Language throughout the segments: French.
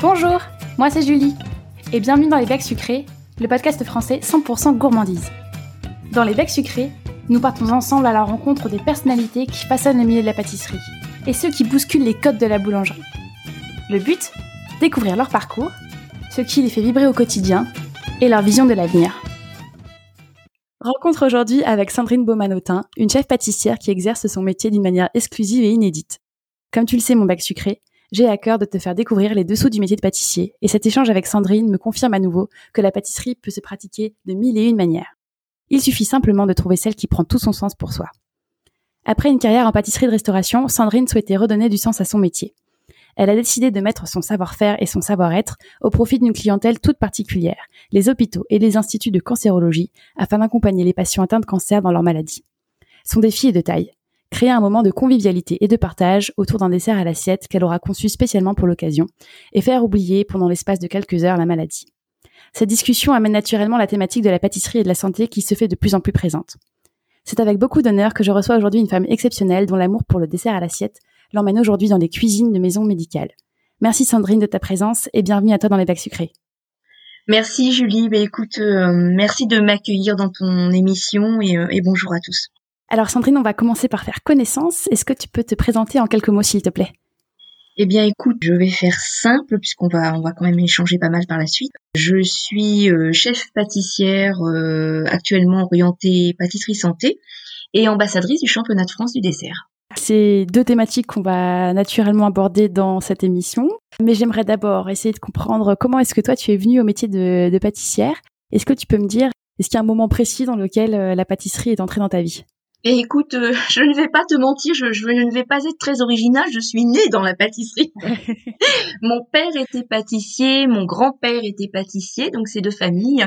Bonjour, moi c'est Julie, et bienvenue dans Les Becs Sucrés, le podcast français 100% gourmandise. Dans Les Becs Sucrés, nous partons ensemble à la rencontre des personnalités qui façonnent le milieu de la pâtisserie, et ceux qui bousculent les codes de la boulangerie. Le but Découvrir leur parcours, ce qui les fait vibrer au quotidien, et leur vision de l'avenir. Rencontre aujourd'hui avec Sandrine Baumanotin, une chef pâtissière qui exerce son métier d'une manière exclusive et inédite. Comme tu le sais, mon bac sucré, j'ai à cœur de te faire découvrir les dessous du métier de pâtissier, et cet échange avec Sandrine me confirme à nouveau que la pâtisserie peut se pratiquer de mille et une manières. Il suffit simplement de trouver celle qui prend tout son sens pour soi. Après une carrière en pâtisserie de restauration, Sandrine souhaitait redonner du sens à son métier. Elle a décidé de mettre son savoir-faire et son savoir-être au profit d'une clientèle toute particulière, les hôpitaux et les instituts de cancérologie, afin d'accompagner les patients atteints de cancer dans leur maladie. Son défi est de taille créer un moment de convivialité et de partage autour d'un dessert à l'assiette qu'elle aura conçu spécialement pour l'occasion, et faire oublier pendant l'espace de quelques heures la maladie. Cette discussion amène naturellement la thématique de la pâtisserie et de la santé qui se fait de plus en plus présente. C'est avec beaucoup d'honneur que je reçois aujourd'hui une femme exceptionnelle dont l'amour pour le dessert à l'assiette l'emmène aujourd'hui dans les cuisines de maisons médicales. Merci Sandrine de ta présence et bienvenue à toi dans les bacs sucrés. Merci Julie, bah, écoute, euh, merci de m'accueillir dans ton émission et, euh, et bonjour à tous. Alors Sandrine, on va commencer par faire connaissance. Est-ce que tu peux te présenter en quelques mots, s'il te plaît? Eh bien, écoute, je vais faire simple puisqu'on va on va quand même échanger pas mal par la suite. Je suis euh, chef pâtissière euh, actuellement orientée pâtisserie santé et ambassadrice du championnat de France du dessert. C'est deux thématiques qu'on va naturellement aborder dans cette émission, mais j'aimerais d'abord essayer de comprendre comment est-ce que toi tu es venue au métier de, de pâtissière. Est-ce que tu peux me dire est-ce qu'il y a un moment précis dans lequel euh, la pâtisserie est entrée dans ta vie? Et écoute, euh, je ne vais pas te mentir, je, je, ne vais pas être très original, je suis née dans la pâtisserie. mon père était pâtissier, mon grand-père était pâtissier, donc c'est de famille.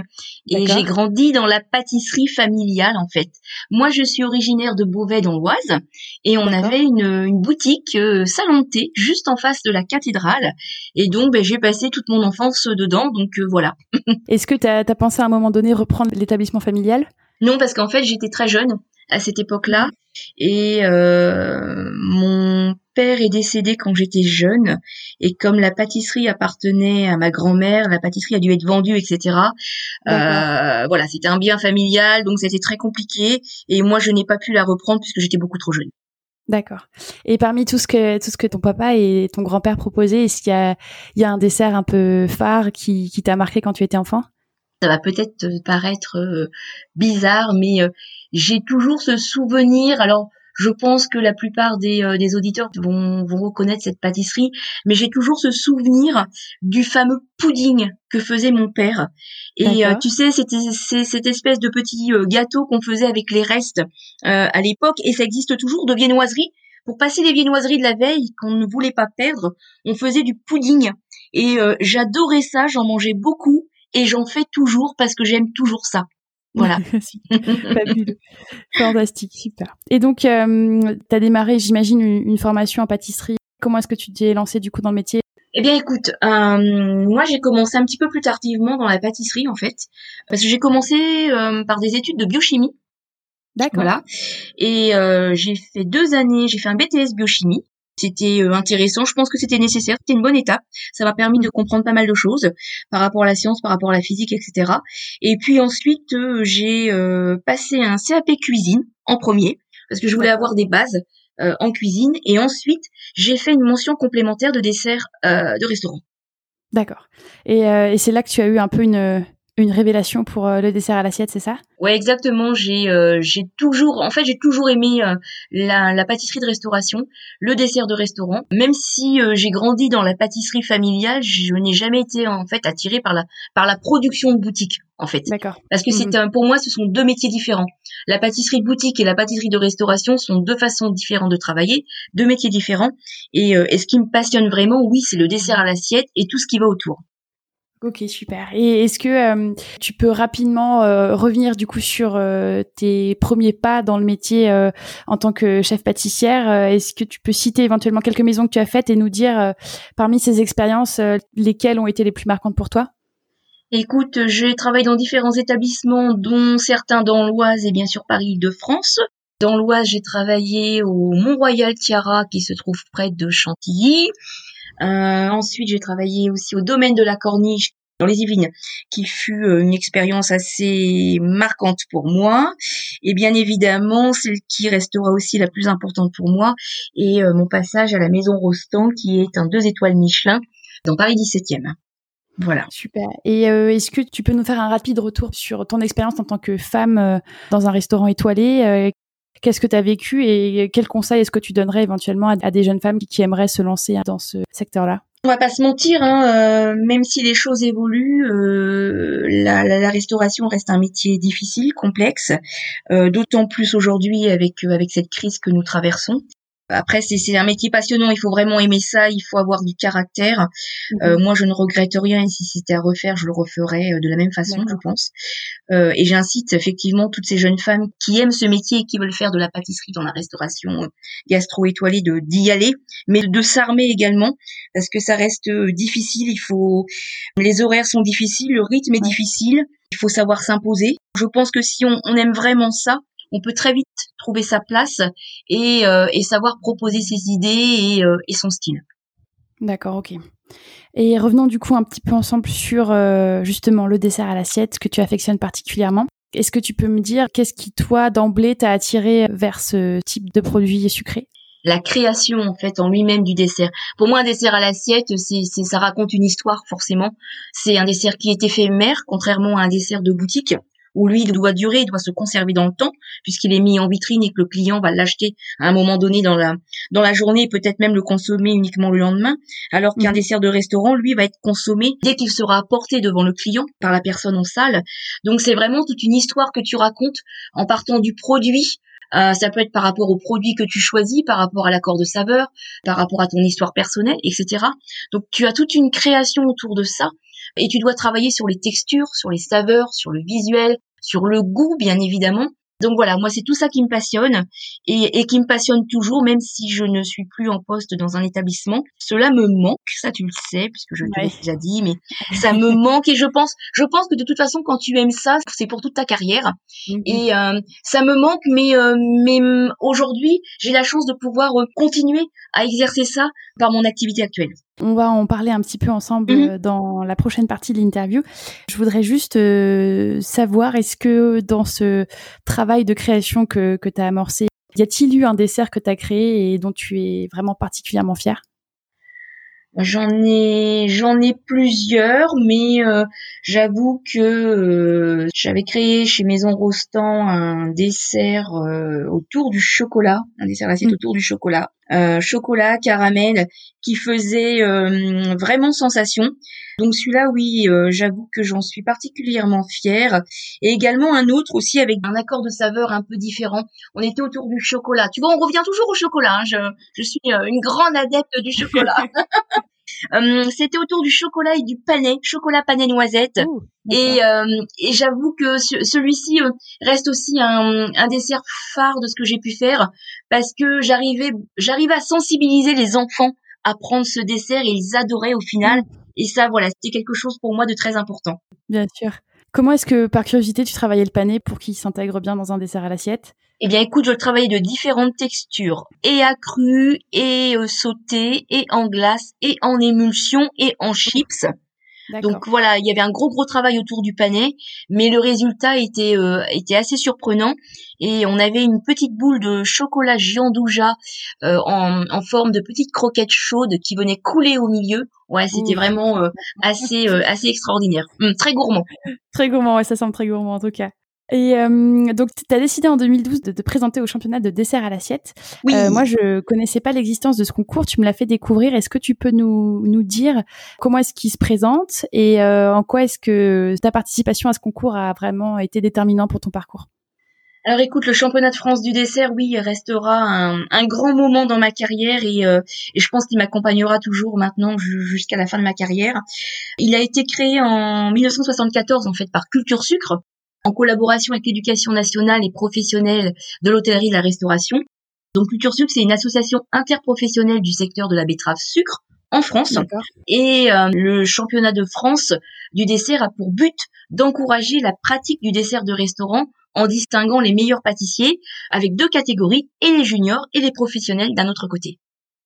Et j'ai grandi dans la pâtisserie familiale, en fait. Moi, je suis originaire de Beauvais dans l'Oise, et on avait une, une boutique euh, salon juste en face de la cathédrale. Et donc, ben, j'ai passé toute mon enfance dedans, donc euh, voilà. Est-ce que tu as, as pensé à un moment donné reprendre l'établissement familial? Non, parce qu'en fait, j'étais très jeune à cette époque-là. Et euh, mon père est décédé quand j'étais jeune. Et comme la pâtisserie appartenait à ma grand-mère, la pâtisserie a dû être vendue, etc. Euh, voilà, c'était un bien familial, donc c'était très compliqué. Et moi, je n'ai pas pu la reprendre puisque j'étais beaucoup trop jeune. D'accord. Et parmi tout ce que tout ce que ton papa et ton grand-père proposaient, est-ce qu'il y a, il y a un dessert un peu phare qui, qui t'a marqué quand tu étais enfant? Ça va peut-être paraître euh, bizarre, mais j'ai toujours ce souvenir. Alors, je pense que la plupart des, euh, des auditeurs vont, vont reconnaître cette pâtisserie, mais j'ai toujours ce souvenir du fameux pudding que faisait mon père. Et tu sais, c'était cette espèce de petit gâteau qu'on faisait avec les restes à l'époque, et ça existe toujours de viennoiserie. Pour passer les viennoiseries de la veille qu'on ne voulait pas perdre, on faisait du pudding. Et j'adorais ça, j'en mangeais beaucoup et j'en fais toujours parce que j'aime toujours ça. Voilà. Fantastique, super. Et donc, euh, tu as démarré, j'imagine, une, formation en pâtisserie. Comment est-ce que tu t'es lancé du coup dans le métier? Eh bien, écoute, euh, moi j'ai commencé un petit peu plus tardivement dans la pâtisserie en fait, parce que j'ai commencé euh, par des études de biochimie. D'accord. Voilà. Et euh, j'ai fait deux années, j'ai fait un BTS biochimie. C'était euh, intéressant, je pense que c'était nécessaire, c'était une bonne étape. Ça m'a permis de comprendre pas mal de choses par rapport à la science, par rapport à la physique, etc. Et puis ensuite, euh, j'ai euh, passé un CAP cuisine en premier parce que je voulais avoir des bases en cuisine. Et ensuite, j'ai fait une mention complémentaire de dessert de restaurant. D'accord. Et, et c'est là que tu as eu un peu une, une révélation pour euh, le dessert à l'assiette, c'est ça? Ouais, exactement. J'ai euh, j'ai toujours, en fait, j'ai toujours aimé euh, la, la, pâtisserie de restauration, le dessert de restaurant. Même si j'ai grandi dans la pâtisserie familiale, je n'ai jamais été en fait attirée par la par la production de boutique, en fait. D'accord. Parce que c'est mhm. pour moi, ce sont deux métiers différents. La pâtisserie de boutique et la pâtisserie de restauration sont deux façons différentes de travailler, deux métiers différents. Et, et ce qui me passionne vraiment, oui, c'est le dessert à l'assiette et tout ce qui va autour. Ok, super. Et est-ce que euh, tu peux rapidement euh, revenir du coup sur euh, tes premiers pas dans le métier en tant que chef pâtissière Est-ce que tu peux citer éventuellement quelques maisons que tu as faites et nous dire parmi ces expériences lesquelles ont été les plus marquantes pour toi? Écoute, j'ai travaillé dans différents établissements, dont certains dans l'Oise et bien sûr Paris de France. Dans l'Oise, j'ai travaillé au Mont-Royal Tiara qui se trouve près de Chantilly. Euh, ensuite, j'ai travaillé aussi au domaine de la Corniche dans les Yvelines, qui fut euh, une expérience assez marquante pour moi. Et bien évidemment, celle qui restera aussi la plus importante pour moi est euh, mon passage à la Maison Rostand, qui est un deux étoiles Michelin dans Paris 17e. Voilà. Super. Et est-ce que tu peux nous faire un rapide retour sur ton expérience en tant que femme dans un restaurant étoilé Qu'est-ce que tu as vécu et quels conseils est-ce que tu donnerais éventuellement à, des jeunes femmes qui, aimeraient se lancer dans ce secteur-là? On va pas se mentir, hein, euh, même si les choses évoluent, euh, la, restauration reste un métier difficile, complexe, euh, d'autant plus aujourd'hui avec avec cette crise que nous traversons. Après, c'est un métier passionnant. Il faut vraiment aimer ça. Il faut avoir du caractère. Mhm. Euh, moi, je ne regrette rien. Et si c'était à refaire, je le referais euh, de la même façon, je pense. Euh, et j'incite effectivement toutes ces jeunes femmes qui aiment ce métier et qui veulent faire de la pâtisserie dans la restauration gastro-étoilée de d'y aller, mais de s'armer également parce que ça reste difficile. Il faut, les horaires sont difficiles, le rythme est difficile. Il faut savoir s'imposer. Je pense que si on, on aime vraiment ça, on peut très vite trouver sa place et, euh, savoir proposer ses idées euh, et, son style. D'accord, ok. Et revenons du coup un petit peu ensemble sur euh, justement le dessert à l'assiette que tu affectionnes particulièrement. Est-ce que tu peux me dire qu'est-ce qui toi d'emblée t'a attiré vers ce type de produit sucré? La création en fait en lui-même du dessert. Pour moi, un dessert à l'assiette, c'est, ça raconte une histoire forcément. C'est un dessert qui est éphémère, contrairement à un dessert de boutique où lui, il doit durer, il doit se conserver dans le temps, puisqu'il est mis en vitrine et que le client va l'acheter à un moment donné dans la, dans la journée, peut-être même le consommer uniquement le lendemain, alors qu'un mhm. dessert de restaurant, lui, va être consommé dès qu'il sera apporté devant le client par la personne en salle. Donc c'est vraiment toute une histoire que tu racontes en partant du produit, euh, ça peut être par rapport au produit que tu choisis, par rapport à l'accord de saveur, par rapport à ton histoire personnelle, etc. Donc tu as toute une création autour de ça et tu dois travailler sur les textures, sur les saveurs, sur le visuel, sur le goût, bien évidemment. Donc voilà, moi c'est tout ça qui me passionne et, qui me passionne toujours, même si je ne suis plus en poste dans un établissement. Cela me manque, ça tu le sais, puisque je te l'ai déjà dit, mais ça me manque et je pense, je pense que de toute façon quand tu aimes ça, c'est pour toute ta carrière. Mhm. Et euh, ça me manque, mais euh, mais aujourd'hui j'ai la chance de pouvoir euh, continuer à exercer ça par mon activité actuelle. On va en parler un petit peu ensemble mhm. dans la prochaine partie de l'interview. Je voudrais juste savoir, est-ce que dans ce travail de création que, que tu as amorcé, y a-t-il eu un dessert que tu as créé et dont tu es vraiment particulièrement fière? J'en ai j'en ai plusieurs, mais euh, j'avoue que euh, j'avais créé chez Maison Rostand un dessert euh, autour du chocolat, un dessert assiette mm. autour du chocolat, chocolat caramel, qui faisait vraiment sensation. Donc celui-là, oui, j'avoue que j'en suis particulièrement fière. Et également un autre aussi avec un accord de saveur un peu différent. On était autour du chocolat. Tu vois, on revient toujours au chocolat. Hein. Je, je suis une grande adepte du chocolat. Euh, c'était autour du chocolat et du panais, chocolat panais noisette. et, euh, et j'avoue que celui-ci euh, reste aussi un, un, dessert phare de ce que j'ai pu faire parce que j'arrivais, j'arrivais à sensibiliser les enfants à prendre ce dessert et ils adoraient au final. Et ça, voilà, c'était quelque chose pour moi de très important. Bien sûr. Comment est-ce que, par curiosité, tu travaillais le panais pour qu'il s'intègre bien dans un dessert à l'assiette? Eh bien, écoute, je travaillais de différentes textures, et accru, et euh, sauté, et en glace, et en émulsion, et en chips. Donc voilà, il y avait un gros gros travail autour du panais, mais le résultat était euh, était assez surprenant et on avait une petite boule de chocolat giandouja euh, en, en forme de petites croquettes chaudes qui venaient couler au milieu. Ouais, c'était vraiment euh, assez assez extraordinaire, hum, très gourmand. Très gourmand, ouais, ça semble très gourmand en tout cas. Et euh, donc, tu as décidé en 2012 de te présenter au championnat de dessert à l'assiette. Oui. Euh, moi, je connaissais pas l'existence de ce concours. Tu me l'as fait découvrir. Est-ce que tu peux nous, nous dire comment est-ce qu'il se présente et euh, en quoi est-ce que ta participation à ce concours a vraiment été déterminant pour ton parcours? Alors écoute, le championnat de France du dessert, oui, restera un, un grand moment dans ma carrière et, euh, et je pense qu'il m'accompagnera toujours maintenant jusqu'à la fin de ma carrière. Il a été créé en 1974 en fait par Culture Sucre, en collaboration avec l'éducation nationale et professionnelle de l'hôtellerie et de la restauration. Donc Culture Sucre, c'est une association interprofessionnelle du secteur de la betterave sucre en France. Et euh, le championnat de France du dessert a pour but d'encourager la pratique du dessert de restaurant en distinguant les meilleurs pâtissiers avec deux catégories, et les juniors et les professionnels d'un autre côté.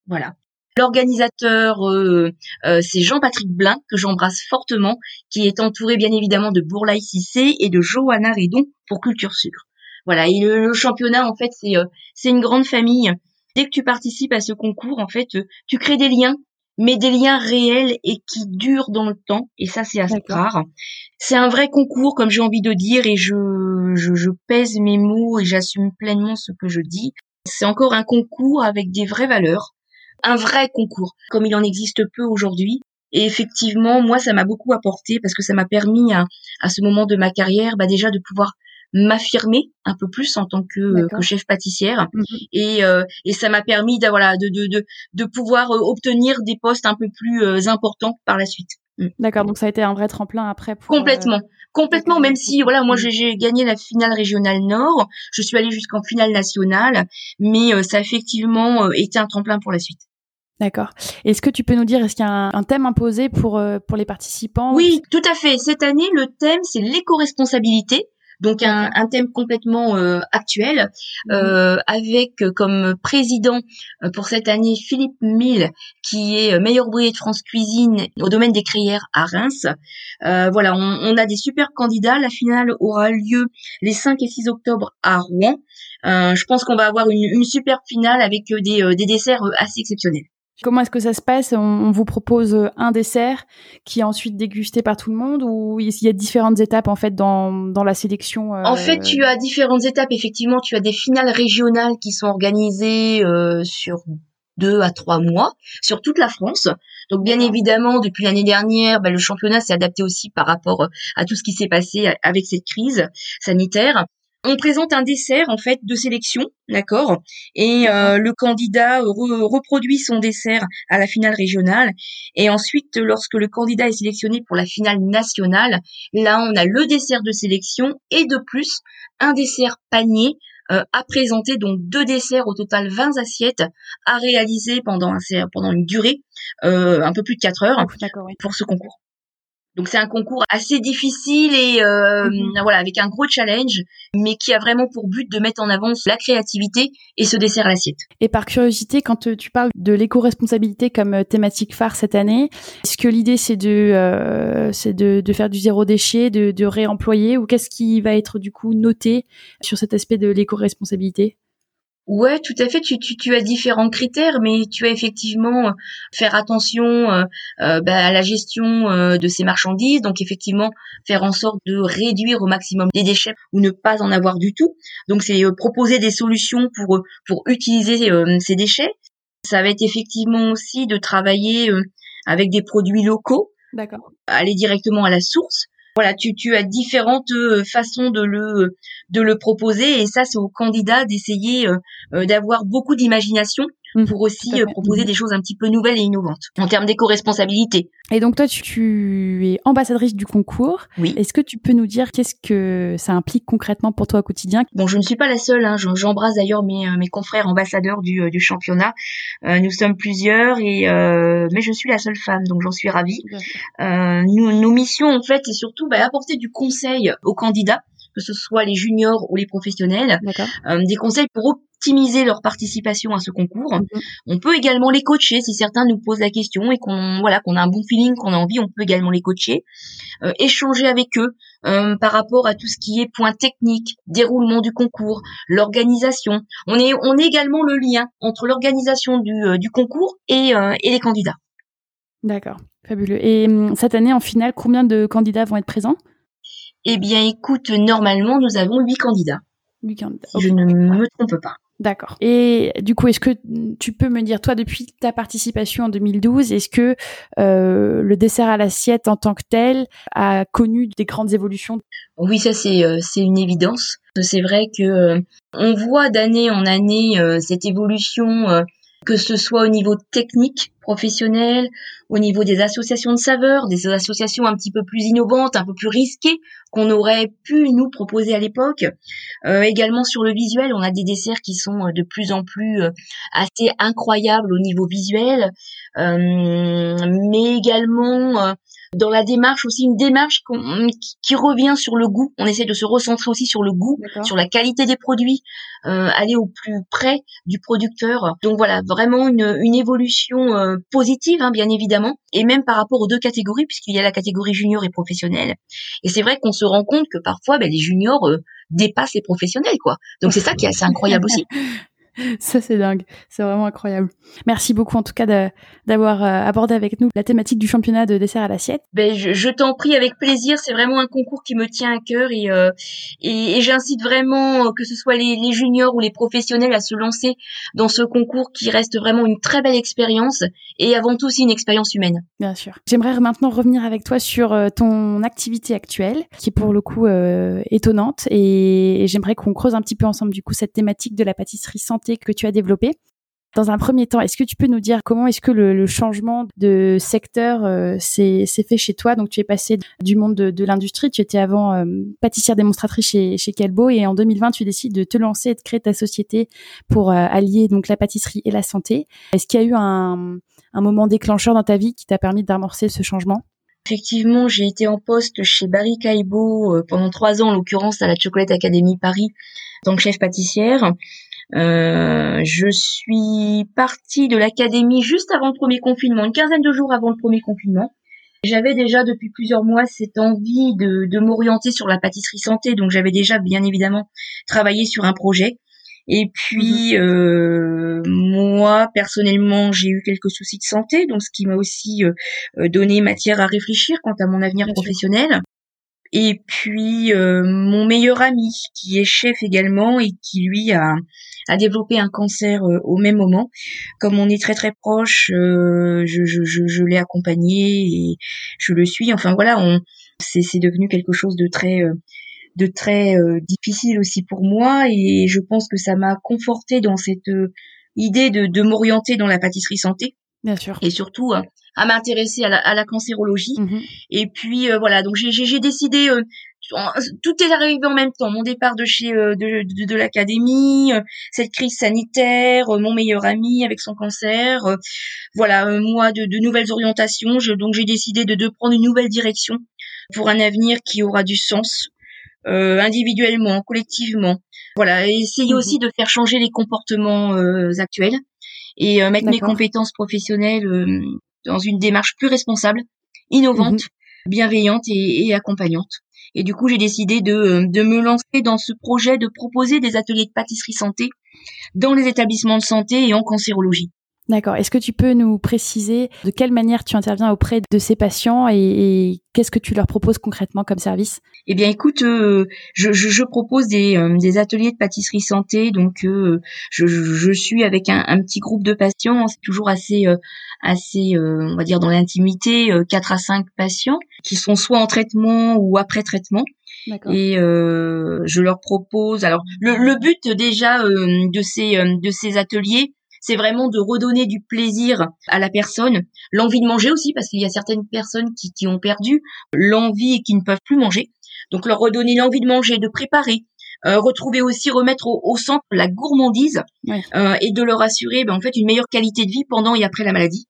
Voilà. L'organisateur, euh, euh, c'est Jean-Patrick Blin, que j'embrasse fortement, qui est entouré bien évidemment de Bourlaï Cissé et de Johanna Redon pour Culture Sucre. Voilà, et le, championnat, en fait, c'est euh, c'est une grande famille. Dès que tu participes à ce concours, en fait, tu crées des liens, mais des liens réels et qui durent dans le temps. Et ça, c'est assez rare. C'est un vrai concours, comme j'ai envie de dire, et je, je, je pèse mes mots et j'assume pleinement ce que je dis. C'est encore un concours avec des vraies valeurs un vrai concours, comme il en existe peu aujourd'hui. Et effectivement, moi, ça m'a beaucoup apporté parce que ça m'a permis à, à, ce moment de ma carrière, bah déjà de pouvoir m'affirmer un peu plus en tant que, que chef pâtissière mmh et, euh, et ça m'a permis de, voilà, de, de, de, de pouvoir euh, obtenir des postes un peu plus euh, importants par la suite. Mmh. D'accord, donc ça a été un vrai tremplin après pour complètement, complètement. Même si voilà, moi mmh. j'ai gagné la finale régionale Nord, je suis allée jusqu'en finale nationale, mais ça a effectivement été un tremplin pour la suite. D'accord. Est-ce que tu peux nous dire, est-ce qu'il y a un, thème imposé pour, euh, pour les participants? Oui, tout à fait. Cette année, le thème, c'est l'éco-responsabilité. Donc un, un, thème complètement euh, actuel, mhm. euh, avec comme président pour cette année Philippe Mille, qui est meilleur ouvrier de France Cuisine au domaine des crayères à Reims. voilà, on, on, a des super candidats. La finale aura lieu les 5 et 6 octobre à Rouen. je pense qu'on va avoir une, une super finale avec des, des desserts assez exceptionnels. Comment est-ce que ça se passe? On, vous propose euh, un dessert qui est ensuite dégusté par tout le monde ou il y a différentes étapes en fait dans, dans la sélection euh, En fait, tu as différentes étapes. Effectivement, tu as des finales régionales qui sont organisées euh, sur deux à trois mois sur toute la France. Donc bien évidemment, depuis l'année dernière, bah, le championnat s'est adapté aussi par rapport à tout ce qui s'est passé avec cette crise sanitaire on présente un dessert en fait de sélection, d'accord, et euh, le candidat reproduit son dessert à la finale régionale, et ensuite lorsque le candidat est sélectionné pour la finale nationale, là on a le dessert de sélection et de plus un dessert panier euh, à présenter, donc deux desserts au total 20 assiettes à réaliser pendant un, pendant une durée euh, un peu plus de 4 heures pour ce concours. Donc c'est un concours assez difficile et euh, mhm. voilà avec un gros challenge, mais qui a vraiment pour but de mettre en avant la créativité et ce dessert à l'assiette. Et par curiosité, quand euh, tu parles de l'éco-responsabilité comme euh, thématique phare cette année, est-ce que l'idée c'est de c'est de, de, faire du zéro déchet, de, de réemployer, ou qu'est-ce qui va être du coup noté sur cet aspect de l'éco-responsabilité? Ouais, tout à fait. Tu, tu, tu, as différents critères, mais tu as effectivement euh, faire attention euh, euh, bah, à la gestion de ces marchandises. Donc effectivement, faire en sorte de réduire au maximum les déchets ou ne pas en avoir du tout. Donc c'est proposer des solutions pour pour utiliser ces déchets. Ça va être effectivement aussi de travailler avec des produits locaux. D'accord. Aller directement à la source voilà, tu, tu as différentes euh, façons de le de le proposer et ça c'est au candidat d'essayer euh, euh, d'avoir beaucoup d'imagination Mmh. pour aussi euh, proposer mmh. des choses un petit peu nouvelles et innovantes en termes d'éco-responsabilité. Et donc toi, tu, es ambassadrice du concours. Oui. Est-ce que tu peux nous dire qu'est-ce que ça implique concrètement pour toi au quotidien? Bon, je ne suis pas la seule. Hein. J'embrasse d'ailleurs mes, euh, mes confrères ambassadeurs du, euh, du championnat. nous sommes plusieurs et mais je suis la seule femme, donc j'en suis ravie. nous, nos missions en fait, c'est surtout bah, apporter du conseil aux candidats que ce soit les juniors ou les professionnels, des conseils pour optimiser leur participation à ce concours. Mhm. On peut également les coacher si certains nous posent la question et qu'on voilà qu'on a un bon feeling, qu'on a envie, on peut également les coacher, euh, échanger avec eux euh, par rapport à tout ce qui est point technique, déroulement du concours, l'organisation. On est on est également le lien entre l'organisation du, euh, du concours et, et les candidats. D'accord, fabuleux. Et hum, cette année en finale, combien de candidats vont être présents? Eh bien, écoute, normalement, nous avons huit candidats. Huit candidats. je ne me trompe pas. D'accord. Et du coup, est-ce que tu peux me dire, toi, depuis ta participation en 2012, est-ce que euh, le dessert à l'assiette en tant que tel a connu des grandes évolutions? Oui, ça c'est euh, c'est une évidence. C'est vrai que euh, on voit d'année en année cette évolution, que ce soit au niveau technique professionnels, au niveau des associations de saveurs, des associations un petit peu plus innovantes, un peu plus risquées qu'on aurait pu nous proposer à l'époque. Euh, également sur le visuel, on a des desserts qui sont de plus en plus assez incroyables au niveau visuel, mais également dans la démarche aussi une démarche qui revient sur le goût. On essaie de se recentrer aussi sur le goût, sur la qualité des produits, euh, aller au plus près du producteur. Donc voilà, vraiment une, une évolution euh, positive, hein, bien évidemment, et même par rapport aux deux catégories, puisqu'il y a la catégorie junior et professionnelle. Et c'est vrai qu'on se rend compte que parfois, ben, les juniors euh, dépassent les professionnels, quoi. Donc c'est ça qui est assez incroyable aussi. Ça, c'est dingue. C'est vraiment incroyable. Merci beaucoup, en tout cas, d'avoir euh, abordé avec nous la thématique du championnat de dessert à l'assiette. Ben, je, t'en prie avec plaisir. C'est vraiment un concours qui me tient à cœur et, euh, et, j'incite vraiment, euh, que ce soit les, les, juniors ou les professionnels, à se lancer dans ce concours qui reste vraiment une très belle expérience et avant tout aussi une expérience humaine. Bien sûr. J'aimerais maintenant revenir avec toi sur ton activité actuelle, qui est pour le coup étonnante et j'aimerais qu'on creuse un petit peu ensemble du coup cette thématique de la pâtisserie santé que tu as développé. Dans un premier temps, est-ce que tu peux nous dire comment est-ce que le, changement de secteur euh, s'est fait chez toi? Donc, tu es passé du monde de, l'industrie, tu étais avant euh, pâtissière démonstratrice chez, chez Calbo, et en 2020, tu décides de te lancer et de créer ta société pour euh, allier donc la pâtisserie et la santé. Est-ce qu'il y a eu un, moment déclencheur dans ta vie qui t'a permis d'amorcer ce changement? Effectivement, j'ai été en poste chez Barry Caibo pendant trois ans, en l'occurrence à la Chocolate Academy Paris, en tant que chef pâtissière. Euh, je suis partie de l'académie juste avant le premier confinement, une quinzaine de jours avant le premier confinement. J'avais déjà depuis plusieurs mois cette envie de, de m'orienter sur la pâtisserie santé, donc j'avais déjà bien évidemment travaillé sur un projet. Et puis mhm. euh, moi personnellement j'ai eu quelques soucis de santé, donc ce qui m'a aussi euh, donné matière à réfléchir quant à mon avenir professionnel. Et puis mon meilleur ami qui est chef également et qui lui a a développé un cancer euh, au même moment. Comme on est très très proche, euh, je, je, je, je l'ai accompagné et je le suis. Enfin voilà, on c'est devenu quelque chose de très euh, de très difficile aussi pour moi et je pense que ça m'a conforté dans cette idée de, de m'orienter dans la pâtisserie santé. Bien sûr. Et surtout à m'intéresser à la, à la cancérologie. Mmh et puis voilà, donc j'ai décidé tout est arrivé en même temps. Mon départ de chez euh, de, de, l'académie, euh, cette crise sanitaire, euh, mon meilleur ami avec son cancer, voilà, moi de, de nouvelles orientations. Je, donc j'ai décidé de, de prendre une nouvelle direction pour un avenir qui aura du sens, individuellement, collectivement. Voilà, essayer mhm. aussi de faire changer les comportements actuels et mettre mes compétences professionnelles dans une démarche plus responsable, innovante, mhm. bienveillante et accompagnante. Et du coup, j'ai décidé de, euh, de me lancer dans ce projet de proposer des ateliers de pâtisserie santé dans les établissements de santé et en cancérologie. D'accord. Est-ce que tu peux nous préciser de quelle manière tu interviens auprès de ces patients et, qu'est-ce que tu leur proposes concrètement comme service? Eh bien, écoute, euh, je, je, je, propose des, euh, des, ateliers de pâtisserie santé. Donc, euh, je, je, suis avec un, un, petit groupe de patients. C'est toujours assez, assez, on va dire, dans l'intimité, 4 à 5 patients qui sont soit en traitement ou après traitement. Et euh, je leur propose. Alors, le, le but déjà de ces de ces ateliers, c'est vraiment de redonner du plaisir à la personne, l'envie de manger aussi, parce qu'il y a certaines personnes qui, qui ont perdu l'envie et qui ne peuvent plus manger. Donc leur redonner l'envie de manger, de préparer, euh, retrouver aussi, remettre au, centre la gourmandise euh, et de leur assurer ben, en fait une meilleure qualité de vie pendant et après la maladie.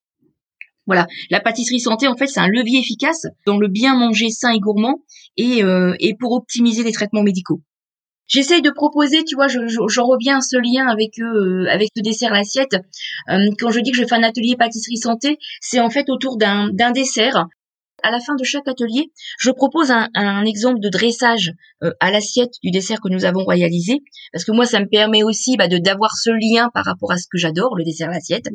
Voilà, la pâtisserie santé, en fait, c'est un levier efficace dans le bien manger sain et gourmand et, euh, et pour optimiser les traitements médicaux. J'essaye de proposer, tu vois, j'en reviens à ce lien avec euh, avec le dessert l'assiette. Euh, quand je dis que je fais un atelier pâtisserie santé, c'est en fait autour d'un dessert. À la fin de chaque atelier, je propose un, un exemple de dressage euh, à l'assiette du dessert que nous avons réalisé, parce que moi, ça me permet aussi bah, de d'avoir ce lien par rapport à ce que j'adore, le dessert l'assiette.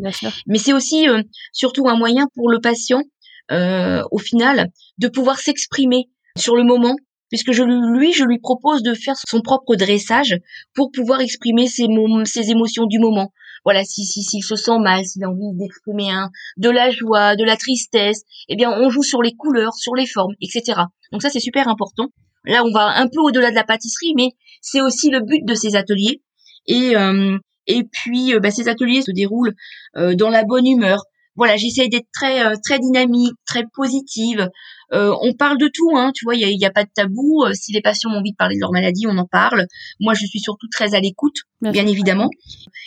Mais c'est aussi surtout un moyen pour le patient, au final, de pouvoir s'exprimer sur le moment puisque je lui, je lui propose de faire son propre dressage pour pouvoir exprimer ses, ses émotions du moment. Voilà, si s'il si, se sent mal, s'il a envie d'exprimer de la joie, de la tristesse, eh bien on joue sur les couleurs, sur les formes, etc. Donc ça c'est super important. Là on va un peu au-delà de la pâtisserie, mais c'est aussi le but de ces ateliers. Et euh, et puis euh, bah, ces ateliers se déroulent euh, dans la bonne humeur, voilà, j'essaie d'être très euh, très dynamique, très positive. Euh, on parle de tout, hein, tu vois, il y a, pas de tabou. Euh, si les patients ont envie de parler de leur maladie, on en parle. Moi, je suis surtout très à l'écoute, bien, évidemment.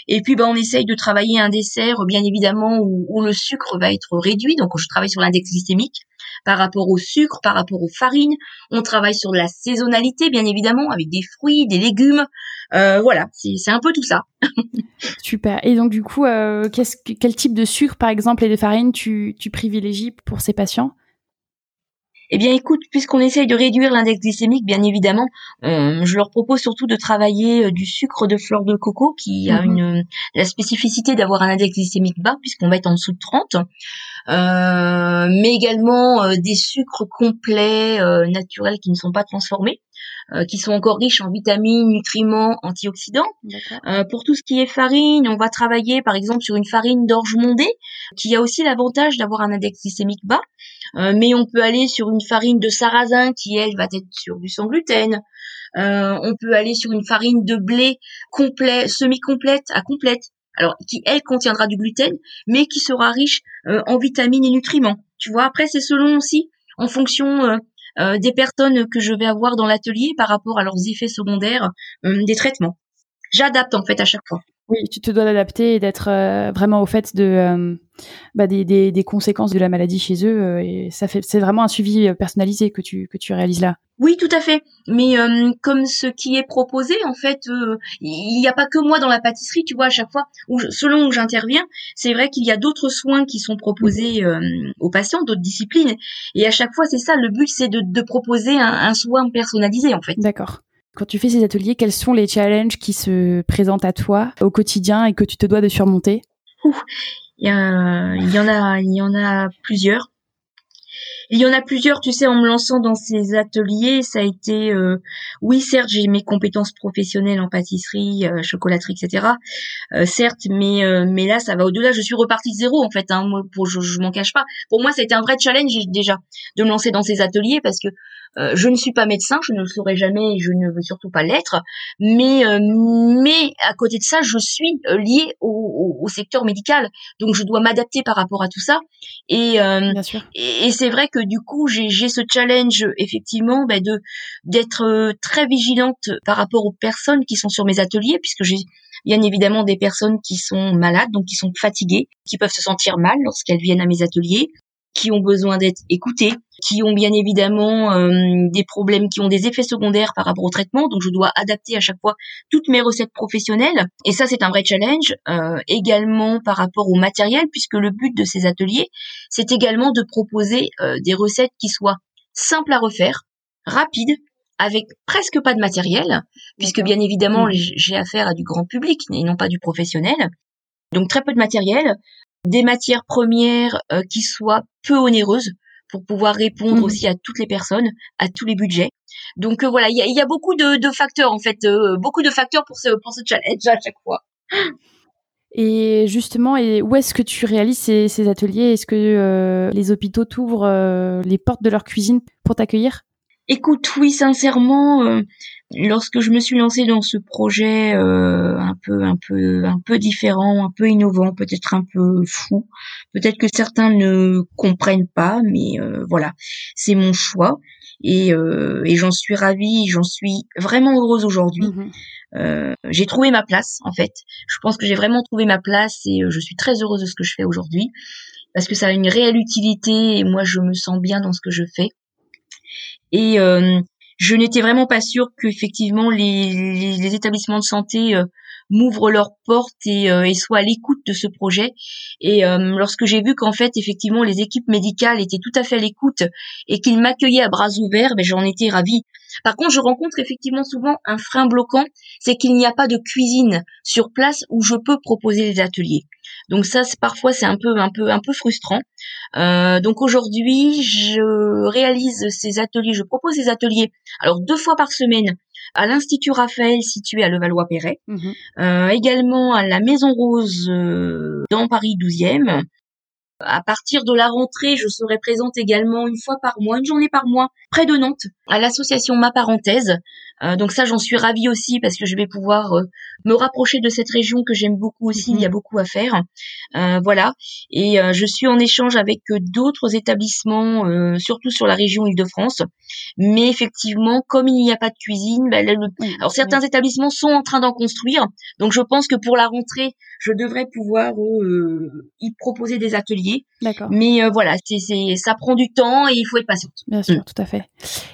Et puis, ben, on essaye de travailler un dessert, bien évidemment, où, où le sucre va être réduit. Donc, je travaille sur l'index glycémique par rapport au sucre, par rapport aux farines. On travaille sur la saisonnalité, bien évidemment, avec des fruits, des légumes. Euh, voilà, c'est un peu tout ça. Super. Et donc du coup, euh, quel type de sucre, par exemple, et de farine tu privilégies pour ces patients? Eh bien, écoute, puisqu'on essaye de réduire l'index glycémique, bien évidemment, euh, je leur propose surtout de travailler du sucre de fleur de coco, qui a mhm. une la spécificité d'avoir un index glycémique bas, puisqu'on va être en dessous de 30. Euh, mais également euh, des sucres complets euh, naturels qui ne sont pas transformés, qui sont encore riches en vitamines, nutriments, antioxydants. pour tout ce qui est farine, on va travailler par exemple sur une farine d'orge mondée, qui a aussi l'avantage d'avoir un index glycémique bas, mais on peut aller sur une farine de sarrasin qui elle va être sur du sans gluten. on peut aller sur une farine de blé complet, semi-complète à complète, alors qui elle contiendra du gluten, mais qui sera riche euh, en vitamines et nutriments. Tu vois, après c'est selon aussi en fonction euh, euh, des personnes que je vais avoir dans l'atelier par rapport à leurs effets secondaires des traitements. J'adapte en fait à chaque fois. Oui, tu te dois d'adapter et d'être vraiment au fait de bah, des, des, des, conséquences de la maladie chez eux. et ça fait, c'est vraiment un suivi personnalisé que tu que tu réalises là. Oui, tout à fait. Mais euh, comme ce qui est proposé, en fait, euh, il n'y a pas que moi dans la pâtisserie, tu vois, à chaque fois, où selon où j'interviens, c'est vrai qu'il y a d'autres soins qui sont proposés euh, aux patients, d'autres disciplines. Et à chaque fois, c'est ça, le but, c'est de, de proposer un, un, soin personnalisé, en fait. D'accord. Quand tu fais ces ateliers, quels sont les challenges qui se présentent à toi au quotidien et que tu te dois de surmonter? Il y, il y en a, il y en a plusieurs. Il y en a plusieurs, tu sais, en me lançant dans ces ateliers, ça a été, euh, oui, certes, j'ai mes compétences professionnelles en pâtisserie, euh, chocolaterie, etc. Euh, certes, mais mais là, ça va au-delà. Je suis repartie de zéro en fait. Hein, je, m'en cache pas. Pour moi, ça a été un vrai challenge déjà de me lancer dans ces ateliers parce que euh, je ne suis pas médecin, je ne le serai jamais et je ne veux surtout pas l'être. Mais, euh, mais à côté de ça, je suis euh, liée au, au, secteur médical, donc je dois m'adapter par rapport à tout ça. Et, et, c'est vrai que du coup, j'ai ce challenge effectivement bah, de d'être très vigilante par rapport aux personnes qui sont sur mes ateliers, puisque j'ai bien évidemment des personnes qui sont malades, donc qui sont fatiguées, qui peuvent se sentir mal lorsqu'elles viennent à mes ateliers qui ont besoin d'être écoutés, qui ont bien évidemment euh, des problèmes, qui ont des effets secondaires par rapport au traitement. Donc je dois adapter à chaque fois toutes mes recettes professionnelles. Et ça, c'est un vrai challenge. Euh, également par rapport au matériel, puisque le but de ces ateliers, c'est également de proposer euh, des recettes qui soient simples à refaire, rapides, avec presque pas de matériel, puisque bien évidemment, mmh. j'ai affaire à du grand public et non pas du professionnel. Donc très peu de matériel, des matières premières euh, qui soient peu onéreuses pour pouvoir répondre mmh. aussi à toutes les personnes, à tous les budgets. Donc euh, voilà, il y a, beaucoup de, facteurs en fait, euh, beaucoup de facteurs pour ce pour ce challenge à chaque fois. Et justement, et où est-ce que tu réalises ces, ateliers? Est-ce que les hôpitaux t'ouvrent les portes de leur cuisine pour t'accueillir? Écoute, oui, sincèrement, euh, lorsque je me suis lancée dans ce projet euh, un peu, un peu, un peu différent, un peu innovant, peut-être un peu fou, peut-être que certains ne comprennent pas, mais euh, voilà, c'est mon choix et, et j'en suis ravie, j'en suis vraiment heureuse aujourd'hui. Mmh j'ai trouvé ma place en fait. Je pense que j'ai vraiment trouvé ma place et je suis très heureuse de ce que je fais aujourd'hui parce que ça a une réelle utilité et moi je me sens bien dans ce que je fais. Et euh, je n'étais vraiment pas sûre qu'effectivement les, les, établissements de santé euh, m'ouvrent leurs portes et, euh, et soient à l'écoute de ce projet. Et lorsque j'ai vu qu'en fait effectivement les équipes médicales étaient tout à fait à l'écoute et qu'ils m'accueillaient à bras ouverts, ben, j'en étais ravie. Par contre, je rencontre effectivement souvent un frein bloquant, c'est qu'il n'y a pas de cuisine sur place où je peux proposer des ateliers. Donc ça, parfois, c'est un peu, un peu, un peu frustrant. Euh, donc aujourd'hui, je réalise ces ateliers, je propose ces ateliers. Alors deux fois par semaine à l'Institut Raphaël situé à Levallois-Perret, mmh euh, également à la Maison Rose euh, dans Paris 12e, À partir de la rentrée, je serai présente également une fois par mois, une journée par mois, près de Nantes, à l'association Ma Parenthèse. Euh, donc ça, j'en suis ravie aussi parce que je vais pouvoir euh, me rapprocher de cette région que j'aime beaucoup aussi. Il y a mhm. beaucoup à faire, euh, voilà. Et je suis en échange avec d'autres établissements, surtout sur la région Île-de-France. Mais effectivement, comme il n'y a pas de cuisine, bah, alors certains établissements sont en train d'en construire. Donc je pense que pour la rentrée, je devrais pouvoir y proposer des ateliers. D'accord. Mais voilà, c'est, ça prend du temps et il faut être patiente. Bien sûr, mm. tout à fait.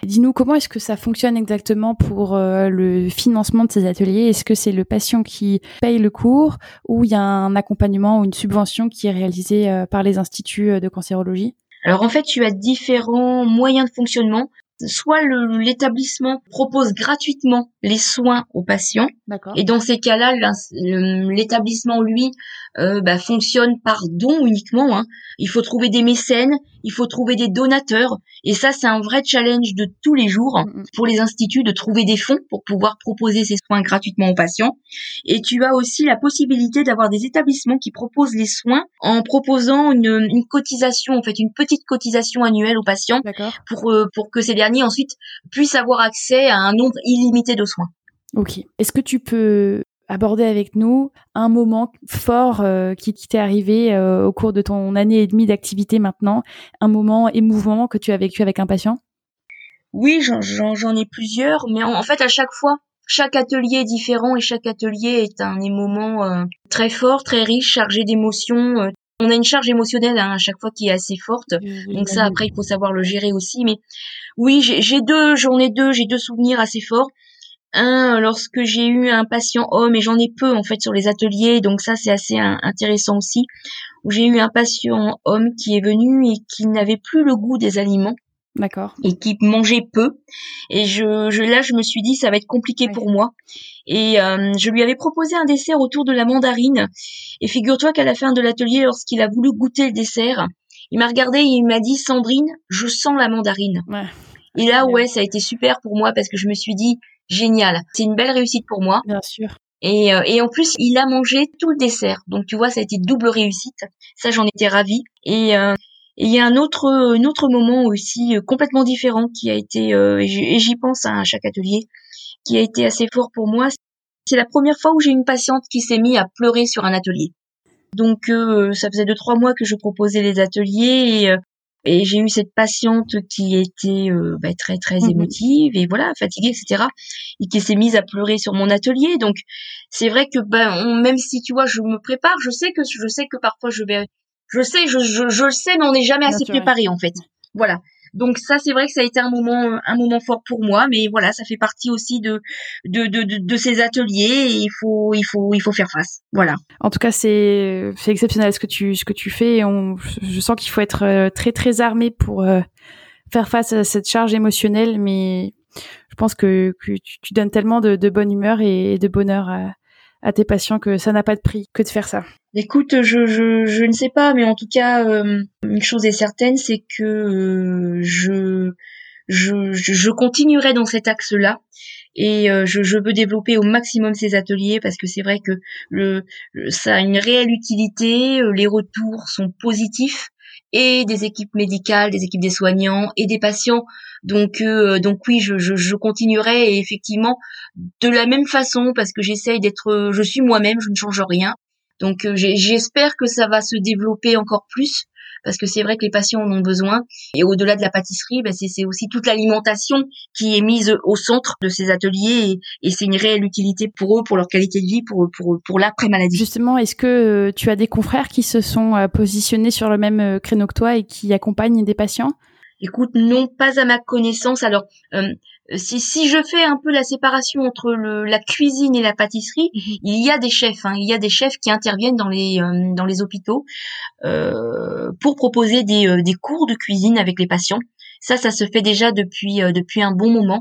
Dis-nous comment est-ce que ça fonctionne exactement pour euh, le financement de ces ateliers? Est-ce que c'est le patient qui paye le cours ou il y a un accompagnement ou une subvention qui est réalisée euh, par les instituts euh, de cancérologie? Alors en fait, tu as différents moyens de fonctionnement soit l'établissement propose gratuitement les soins aux patients. Et dans ces cas-là, l'établissement, lui, euh, bah, fonctionne par don uniquement. Hein. Il faut trouver des mécènes, il faut trouver des donateurs. Et ça, c'est un vrai challenge de tous les jours mm, mm. pour les instituts de trouver des fonds pour pouvoir proposer ces soins gratuitement aux patients. Et tu as aussi la possibilité d'avoir des établissements qui proposent les soins en proposant une, une cotisation, en fait, une petite cotisation annuelle aux patients pour, euh, pour que ces derniers ensuite puissent avoir accès à un nombre illimité de soins. Ok. Est-ce que tu peux aborder avec nous un moment fort euh, qui, t'est arrivé euh, au cours de ton année et demie d'activité maintenant, un moment émouvant que tu as vécu avec un patient? Oui, j'en ai plusieurs, mais en, fait à chaque fois, chaque atelier est différent et chaque atelier est un moment euh, très fort, très riche, chargé d'émotions, on a une charge émotionnelle hein, à chaque fois qui est assez forte. donc ça, après, il faut savoir le gérer aussi. Mais oui, j'ai deux, j'en ai deux, j'ai deux souvenirs assez forts. Un, lorsque j'ai eu un patient homme, et j'en ai peu en fait sur les ateliers, donc ça c'est assez intéressant aussi, où j'ai eu un patient homme qui est venu et qui n'avait plus le goût des aliments. D'accord. Et qui mangeait peu. Et je, je, là, je me suis dit, ça va être compliqué pour moi. Et euh, je lui avais proposé un dessert autour de la mandarine. Et figure-toi qu'à la fin de l'atelier, lorsqu'il a voulu goûter le dessert, il m'a regardé et il m'a dit, Sandrine, je sens la mandarine. Ouais. Et là, ouais, ça a été super pour moi parce que je me suis dit, génial, c'est une belle réussite pour moi. Bien sûr. Et, euh, et en plus, il a mangé tout le dessert. Donc tu vois, ça a été double réussite. Ça, j'en étais ravie. Et euh, il y a un autre, un autre moment aussi euh, complètement différent qui a été, euh, et j'y pense à chaque atelier, qui a été assez fort pour moi. C'est la première fois où j'ai une patiente qui s'est mise à pleurer sur un atelier. Donc euh, ça faisait deux trois mois que je proposais les ateliers et, j'ai eu cette patiente qui était bah, très très mmh émotive et voilà fatiguée etc et qui s'est mise à pleurer sur mon atelier. Donc c'est vrai que ben même si tu vois je me prépare, je sais que je sais que parfois je vais je sais, je, je, je le sais, mais on n'est jamais assez préparé en fait. Voilà. Donc ça, c'est vrai que ça a été un moment, un moment fort pour moi, mais voilà, ça fait partie aussi de de, de, de, ces ateliers. Et il faut, il faut, il faut faire face. Voilà. En tout cas, c'est c'est exceptionnel ce que tu ce que tu fais. On, je sens qu'il faut être euh, très très armé pour euh, faire face à cette charge émotionnelle, mais je pense que, que tu, donnes tellement de, de bonne humeur et de bonheur à, à tes patients que ça n'a pas de prix que de faire ça. Écoute, je, je, ne sais pas, mais en tout cas, euh, une chose est certaine, c'est que euh, je, je, je continuerai dans cet axe-là et euh, je, je, veux développer au maximum ces ateliers parce que c'est vrai que le, ça a une réelle utilité, les retours sont positifs et des équipes médicales, des équipes des soignants et des patients. Donc, euh, donc oui, je, je, je, continuerai et effectivement de la même façon parce que j'essaye d'être, je suis moi-même, je ne change rien. Donc euh, j'espère que ça va se développer encore plus parce que c'est vrai que les patients en ont besoin. Et au-delà de la pâtisserie, ben c'est aussi toute l'alimentation qui est mise au centre de ces ateliers et, c'est une réelle utilité pour eux, pour leur qualité de vie, pour, pour, pour l'après-maladie. Justement, est-ce que euh, tu as des confrères qui se sont euh, positionnés sur le même euh, créneau que toi et qui accompagnent des patients? Écoute, non, pas à ma connaissance. Alors, si, si je fais un peu la séparation entre le, la cuisine et la pâtisserie, mhm. il y a des chefs, hein, il y a des chefs qui interviennent dans les euh, dans les hôpitaux euh, pour proposer des, euh, des cours de cuisine avec les patients. Ça, ça se fait déjà depuis depuis un bon moment,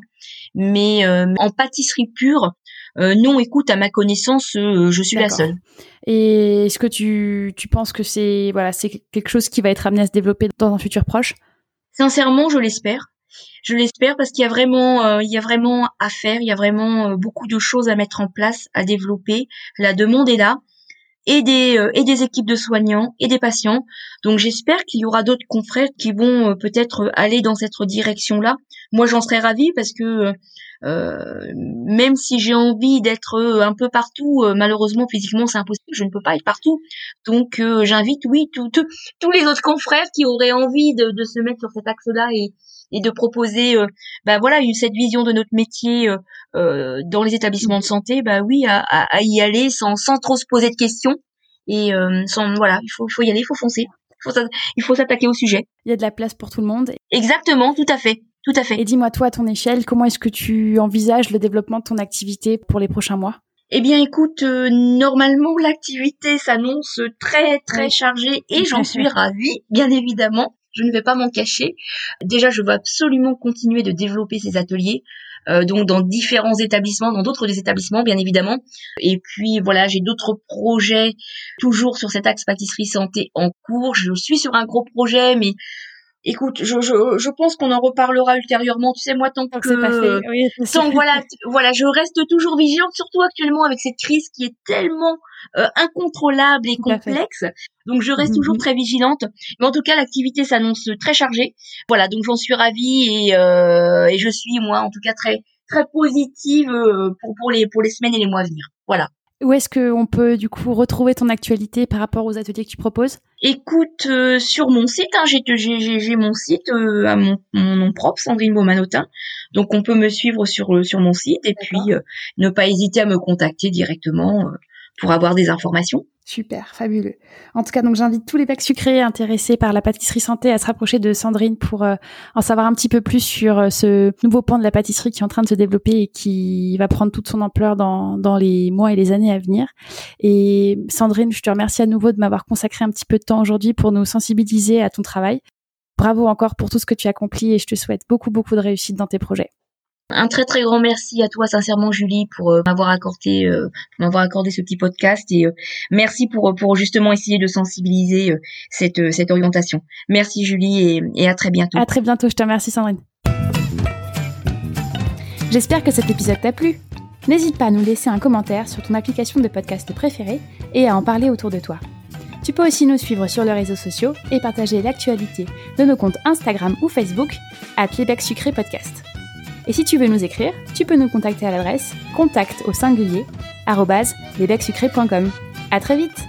mais en pâtisserie pure, non. Écoute, à ma connaissance, je suis la seule. Et est-ce que tu tu penses que c'est voilà c'est quelque chose qui va être amené à se développer dans un futur proche? Sincèrement, je l'espère. Je l'espère parce qu'il y a vraiment, euh, il y a vraiment à faire, il y a vraiment euh, beaucoup de choses à mettre en place, à développer. La demande est là. et des euh, et des équipes de soignants et des patients. Donc j'espère qu'il y aura d'autres confrères qui vont peut-être aller dans cette direction-là. Moi j'en serais ravie parce que même si j'ai envie d'être un peu partout, malheureusement physiquement c'est impossible, je ne peux pas être partout. Donc j'invite oui tous les autres confrères qui auraient envie de, de se mettre sur cet axe-là et, et de proposer euh, bah voilà cette vision de notre métier euh, euh, dans les établissements de santé bah oui à, à, y aller sans sans trop se poser de questions et sans voilà il faut faut y aller il faut foncer il faut s'attaquer au sujet. Il y a de la place pour tout le monde. Exactement tout à fait tout à fait et dis-moi toi à ton échelle comment est-ce que tu envisages le développement de ton activité pour les prochains mois? Eh bien, écoute, normalement, l'activité s'annonce très, très chargée et j'en suis ravie, bien évidemment je ne vais pas m'en cacher. Déjà, je veux absolument continuer de développer ces ateliers. Euh, donc dans différents établissements, dans d'autres des établissements bien évidemment. Et puis voilà, j'ai d'autres projets toujours sur cet axe pâtisserie santé en cours. Je suis sur un gros projet, mais écoute, je, je, je pense qu'on en reparlera ultérieurement. Tu sais, moi, tant que, tant, voilà, voilà, je reste toujours vigilante, surtout actuellement avec cette crise qui est tellement euh, incontrôlable et complexe. Donc, je reste toujours mhm. très vigilante. Mais en tout cas, l'activité s'annonce très chargée. Voilà, donc j'en suis ravie et, euh, et je suis moi, en tout cas, très très positive euh, pour pour les pour les semaines et les mois à venir. Voilà. Où est-ce qu'on peut du coup retrouver ton actualité par rapport aux ateliers que tu proposes? Écoute, euh, sur mon site, hein, j'ai mon site euh, à mon, nom propre, Sandrine Beaumanotin. Donc on peut me suivre sur, euh, sur mon site et puis ne pas hésiter à me contacter directement pour avoir des informations. Super, fabuleux. En tout cas, donc j'invite tous les bacs sucrés intéressés par la pâtisserie santé à se rapprocher de Sandrine pour euh, en savoir un petit peu plus sur euh, ce nouveau pan de la pâtisserie qui est en train de se développer et qui va prendre toute son ampleur dans, dans les mois et les années à venir. Et Sandrine, je te remercie à nouveau de m'avoir consacré un petit peu de temps aujourd'hui pour nous sensibiliser à ton travail. Bravo encore pour tout ce que tu accomplis et je te souhaite beaucoup beaucoup de réussite dans tes projets. Un très très grand merci à toi sincèrement Julie pour euh, m'avoir accordé euh, m'avoir accordé ce petit podcast et euh, merci pour pour justement essayer de sensibiliser cette cette orientation. Merci Julie et, et à très bientôt. À très bientôt, je te remercie Sandrine. J'espère que cet épisode t'a plu. N'hésite pas à nous laisser un commentaire sur ton application de podcast préférée et à en parler autour de toi. Tu peux aussi nous suivre sur les réseaux sociaux et partager l'actualité de nos comptes Instagram ou Facebook à Sucré Podcast. Et si tu veux nous écrire, tu peux nous contacter à l'adresse contact au singulier À très vite